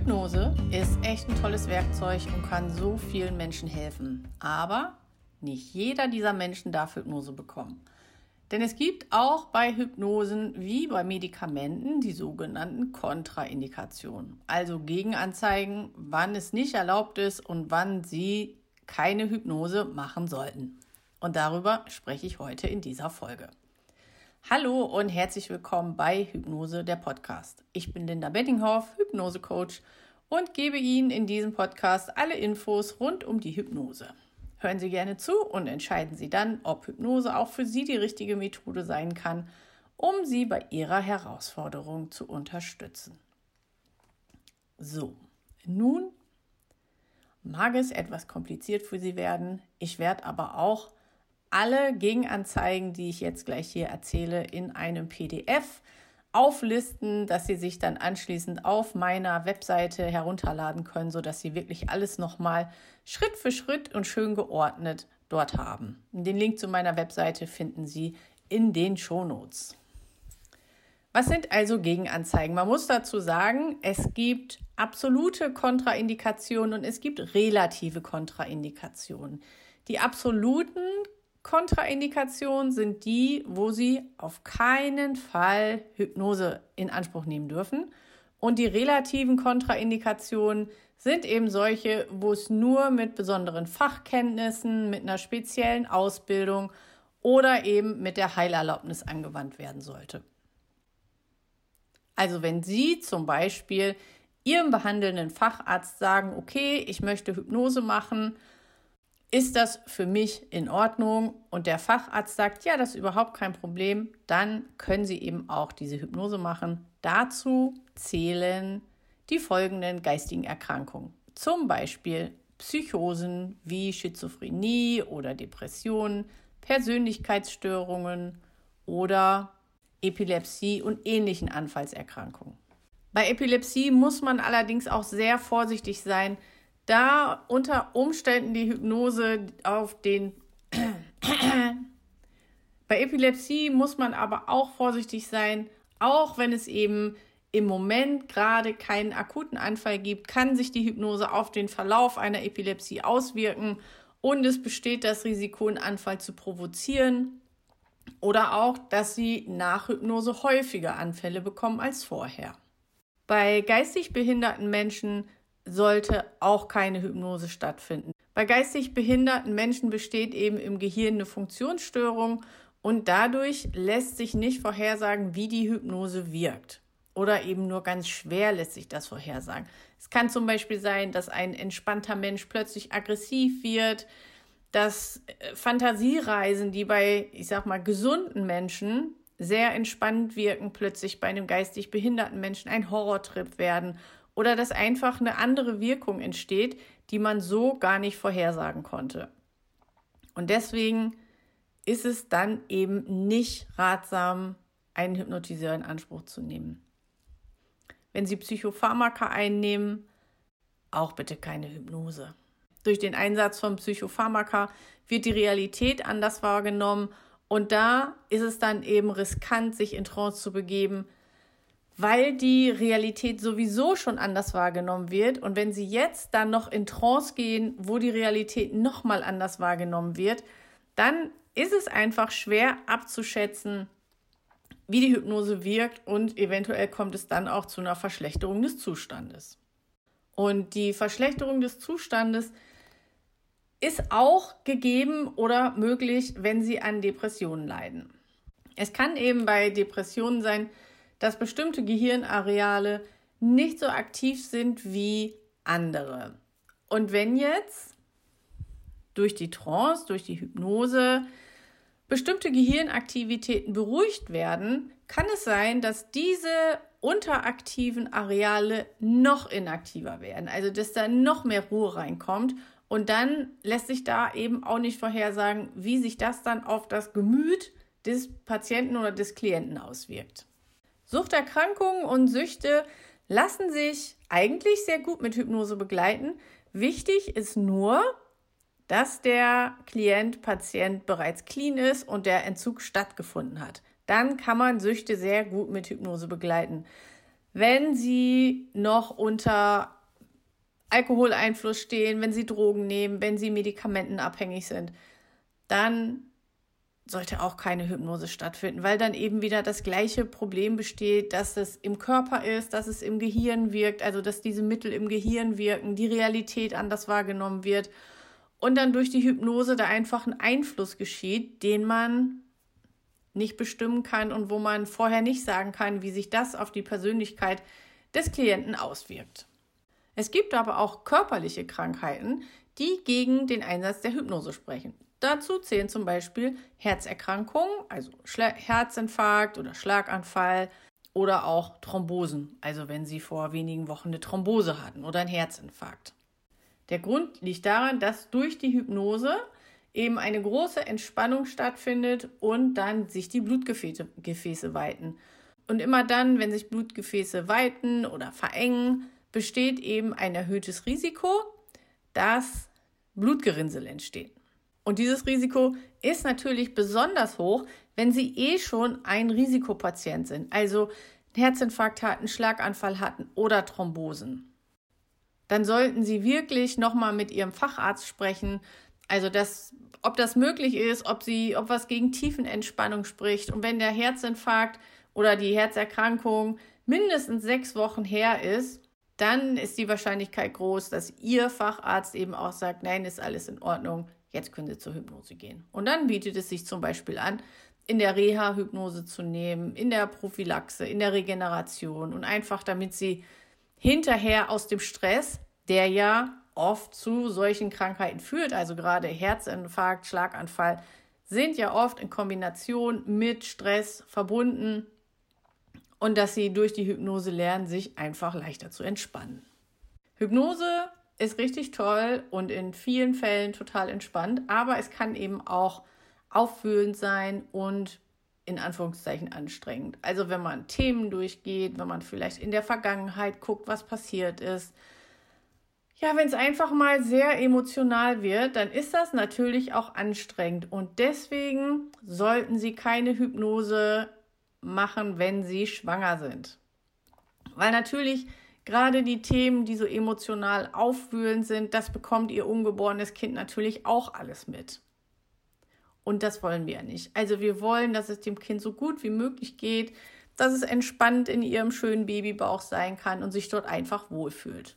Hypnose ist echt ein tolles Werkzeug und kann so vielen Menschen helfen. Aber nicht jeder dieser Menschen darf Hypnose bekommen. Denn es gibt auch bei Hypnosen wie bei Medikamenten die sogenannten Kontraindikationen. Also Gegenanzeigen, wann es nicht erlaubt ist und wann Sie keine Hypnose machen sollten. Und darüber spreche ich heute in dieser Folge. Hallo und herzlich willkommen bei Hypnose, der Podcast. Ich bin Linda Bettinghoff, Hypnose-Coach und gebe Ihnen in diesem Podcast alle Infos rund um die Hypnose. Hören Sie gerne zu und entscheiden Sie dann, ob Hypnose auch für Sie die richtige Methode sein kann, um Sie bei Ihrer Herausforderung zu unterstützen. So, nun mag es etwas kompliziert für Sie werden. Ich werde aber auch alle Gegenanzeigen, die ich jetzt gleich hier erzähle, in einem PDF auflisten, dass Sie sich dann anschließend auf meiner Webseite herunterladen können, sodass Sie wirklich alles nochmal Schritt für Schritt und schön geordnet dort haben. Den Link zu meiner Webseite finden Sie in den Shownotes. Was sind also Gegenanzeigen? Man muss dazu sagen, es gibt absolute Kontraindikationen und es gibt relative Kontraindikationen. Die absoluten Kontraindikationen sind die, wo Sie auf keinen Fall Hypnose in Anspruch nehmen dürfen. Und die relativen Kontraindikationen sind eben solche, wo es nur mit besonderen Fachkenntnissen, mit einer speziellen Ausbildung oder eben mit der Heilerlaubnis angewandt werden sollte. Also wenn Sie zum Beispiel Ihrem behandelnden Facharzt sagen, okay, ich möchte Hypnose machen ist das für mich in Ordnung und der Facharzt sagt, ja, das ist überhaupt kein Problem, dann können Sie eben auch diese Hypnose machen. Dazu zählen die folgenden geistigen Erkrankungen. Zum Beispiel Psychosen wie Schizophrenie oder Depressionen, Persönlichkeitsstörungen oder Epilepsie und ähnlichen Anfallserkrankungen. Bei Epilepsie muss man allerdings auch sehr vorsichtig sein, da unter Umständen die Hypnose auf den bei Epilepsie muss man aber auch vorsichtig sein, auch wenn es eben im Moment gerade keinen akuten Anfall gibt, kann sich die Hypnose auf den Verlauf einer Epilepsie auswirken und es besteht das Risiko, einen Anfall zu provozieren oder auch, dass sie nach Hypnose häufiger Anfälle bekommen als vorher. Bei geistig behinderten Menschen sollte auch keine Hypnose stattfinden. Bei geistig behinderten Menschen besteht eben im Gehirn eine Funktionsstörung und dadurch lässt sich nicht vorhersagen, wie die Hypnose wirkt. Oder eben nur ganz schwer lässt sich das vorhersagen. Es kann zum Beispiel sein, dass ein entspannter Mensch plötzlich aggressiv wird, dass äh, Fantasiereisen, die bei, ich sag mal, gesunden Menschen sehr entspannt wirken, plötzlich bei einem geistig behinderten Menschen ein Horrortrip werden oder dass einfach eine andere Wirkung entsteht, die man so gar nicht vorhersagen konnte. Und deswegen ist es dann eben nicht ratsam, einen Hypnotiseur in Anspruch zu nehmen. Wenn Sie Psychopharmaka einnehmen, auch bitte keine Hypnose. Durch den Einsatz von Psychopharmaka wird die Realität anders wahrgenommen und da ist es dann eben riskant, sich in Trance zu begeben, weil die Realität sowieso schon anders wahrgenommen wird. Und wenn sie jetzt dann noch in Trance gehen, wo die Realität nochmal anders wahrgenommen wird, dann ist es einfach schwer abzuschätzen, wie die Hypnose wirkt und eventuell kommt es dann auch zu einer Verschlechterung des Zustandes. Und die Verschlechterung des Zustandes ist auch gegeben oder möglich, wenn Sie an Depressionen leiden. Es kann eben bei Depressionen sein, dass bestimmte Gehirnareale nicht so aktiv sind wie andere. Und wenn jetzt durch die Trance, durch die Hypnose bestimmte Gehirnaktivitäten beruhigt werden, kann es sein, dass diese unteraktiven Areale noch inaktiver werden, also dass da noch mehr Ruhe reinkommt und dann lässt sich da eben auch nicht vorhersagen, wie sich das dann auf das Gemüt des Patienten oder des Klienten auswirkt. Suchterkrankungen und Süchte lassen sich eigentlich sehr gut mit Hypnose begleiten. Wichtig ist nur, dass der Klient, Patient bereits clean ist und der Entzug stattgefunden hat. Dann kann man Süchte sehr gut mit Hypnose begleiten. wenn sie noch unter Alkoholeinfluss stehen, wenn sie Drogen nehmen, wenn sie medikamentenabhängig sind, dann sollte auch keine Hypnose stattfinden, weil dann eben wieder das gleiche Problem besteht, dass es im Körper ist, dass es im Gehirn wirkt, also dass diese Mittel im Gehirn wirken, die Realität anders wahrgenommen wird und dann durch die Hypnose da einfach ein Einfluss geschieht, den man nicht bestimmen kann und wo man vorher nicht sagen kann, wie sich das auf die Persönlichkeit des Klienten auswirkt. Es gibt aber auch körperliche Krankheiten, die gegen den Einsatz der Hypnose sprechen. Dazu zählen zum Beispiel Herzerkrankungen, also Herzinfarkt oder Schlaganfall oder auch Thrombosen, also wenn Sie vor wenigen Wochen eine Thrombose hatten oder einen Herzinfarkt. Der Grund liegt daran, dass durch die Hypnose eben eine große Entspannung stattfindet und dann sich die Blutgefäße Gefäße weiten. Und immer dann, wenn sich Blutgefäße weiten oder verengen, besteht eben ein erhöhtes Risiko, dass Blutgerinnsel entstehen. Und dieses Risiko ist natürlich besonders hoch, wenn Sie eh schon ein Risikopatient sind, also einen Herzinfarkt hatten, Schlaganfall hatten oder Thrombosen. Dann sollten Sie wirklich nochmal mit Ihrem Facharzt sprechen, also das, ob das möglich ist, ob sie, ob was gegen Tiefenentspannung spricht. Und wenn der Herzinfarkt oder die Herzerkrankung mindestens sechs Wochen her ist, dann ist die Wahrscheinlichkeit groß, dass Ihr Facharzt eben auch sagt, nein, ist alles in Ordnung, jetzt können Sie zur Hypnose gehen. Und dann bietet es sich zum Beispiel an, in der Reha Hypnose zu nehmen, in der Prophylaxe, in der Regeneration und einfach damit Sie hinterher aus dem Stress, der ja oft zu solchen Krankheiten führt, also gerade Herzinfarkt, Schlaganfall, sind ja oft in Kombination mit Stress verbunden und dass sie durch die Hypnose lernen, sich einfach leichter zu entspannen. Hypnose ist richtig toll und in vielen Fällen total entspannt, aber es kann eben auch auffühlend sein und in Anführungszeichen anstrengend. Also wenn man Themen durchgeht, wenn man vielleicht in der Vergangenheit guckt, was passiert ist, ja, wenn es einfach mal sehr emotional wird, dann ist das natürlich auch anstrengend. Und deswegen sollten Sie keine Hypnose machen, wenn Sie schwanger sind. Weil natürlich gerade die Themen, die so emotional aufwühlend sind, das bekommt Ihr ungeborenes Kind natürlich auch alles mit. Und das wollen wir ja nicht. Also wir wollen, dass es dem Kind so gut wie möglich geht, dass es entspannt in ihrem schönen Babybauch sein kann und sich dort einfach wohlfühlt.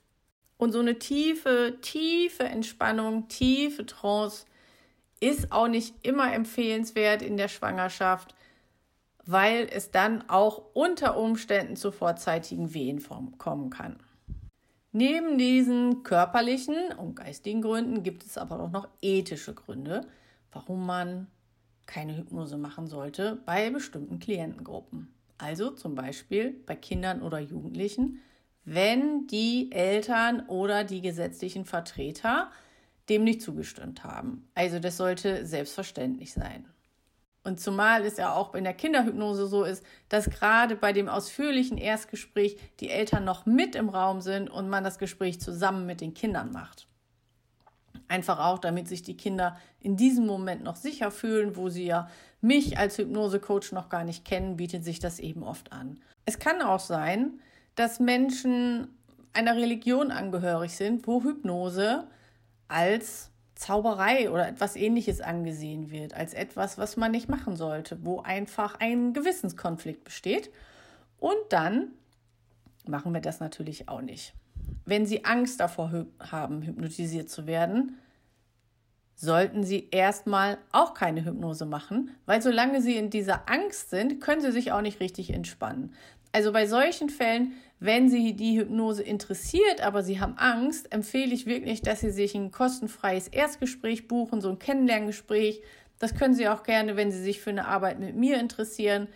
Und so eine tiefe, tiefe Entspannung, tiefe Trance ist auch nicht immer empfehlenswert in der Schwangerschaft, weil es dann auch unter Umständen zu vorzeitigen Wehen kommen kann. Neben diesen körperlichen und geistigen Gründen gibt es aber auch noch ethische Gründe, warum man keine Hypnose machen sollte bei bestimmten Klientengruppen. Also zum Beispiel bei Kindern oder Jugendlichen, wenn die Eltern oder die gesetzlichen Vertreter dem nicht zugestimmt haben. Also das sollte selbstverständlich sein. Und zumal es ja auch in der Kinderhypnose so ist, dass gerade bei dem ausführlichen Erstgespräch die Eltern noch mit im Raum sind und man das Gespräch zusammen mit den Kindern macht. Einfach auch, damit sich die Kinder in diesem Moment noch sicher fühlen, wo sie ja mich als Hypnosecoach noch gar nicht kennen, bietet sich das eben oft an. Es kann auch sein, dass Menschen einer Religion angehörig sind, wo Hypnose als Zauberei oder etwas ähnliches angesehen wird, als etwas, was man nicht machen sollte, wo einfach ein Gewissenskonflikt besteht. Und dann machen wir das natürlich auch nicht. Wenn Sie Angst davor haben, hypnotisiert zu werden, sollten Sie erstmal auch keine Hypnose machen, weil solange Sie in dieser Angst sind, können Sie sich auch nicht richtig entspannen. Also bei solchen Fällen, wenn Sie die Hypnose interessiert, aber Sie haben Angst, empfehle ich wirklich, dass Sie sich ein kostenfreies Erstgespräch buchen, so ein Kennenlerngespräch. Das können Sie auch gerne, wenn Sie sich für eine Arbeit mit mir interessieren.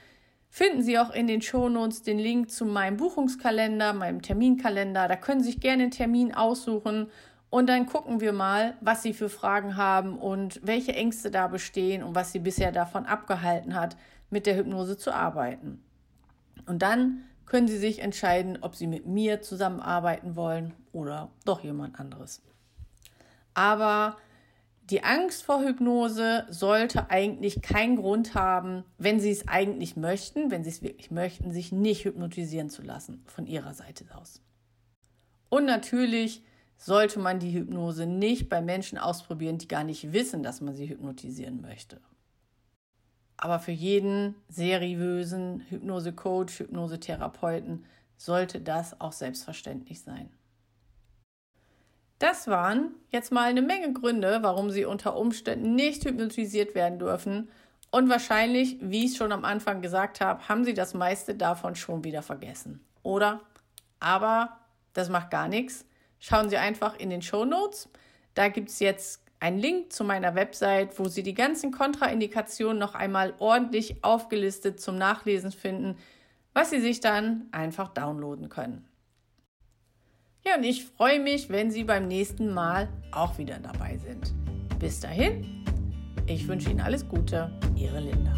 Finden Sie auch in den Shownotes den Link zu meinem Buchungskalender, meinem Terminkalender. Da können Sie sich gerne einen Termin aussuchen und dann gucken wir mal, was Sie für Fragen haben und welche Ängste da bestehen und was Sie bisher davon abgehalten hat, mit der Hypnose zu arbeiten. Und dann können Sie sich entscheiden, ob Sie mit mir zusammenarbeiten wollen oder doch jemand anderes. Aber Die Angst vor Hypnose sollte eigentlich keinen Grund haben, wenn Sie es eigentlich möchten, wenn Sie es wirklich möchten, sich nicht hypnotisieren zu lassen von Ihrer Seite aus. Und natürlich sollte man die Hypnose nicht bei Menschen ausprobieren, die gar nicht wissen, dass man sie hypnotisieren möchte. Aber für jeden seriösen Hypnose-Coach, Hypnosetherapeuten sollte das auch selbstverständlich sein. Das waren jetzt mal eine Menge Gründe, warum Sie unter Umständen nicht hypnotisiert werden dürfen. Und wahrscheinlich, wie ich schon am Anfang gesagt habe, haben Sie das meiste davon schon wieder vergessen. Oder? Aber das macht gar nichts. Schauen Sie einfach in den Show Notes. Da gibt es jetzt einen Link zu meiner Website, wo Sie die ganzen Kontraindikationen noch einmal ordentlich aufgelistet zum Nachlesen finden, was Sie sich dann einfach downloaden können. Ja, und ich freue mich, wenn Sie beim nächsten Mal auch wieder dabei sind. Bis dahin, ich wünsche Ihnen alles Gute, Ihre Linda.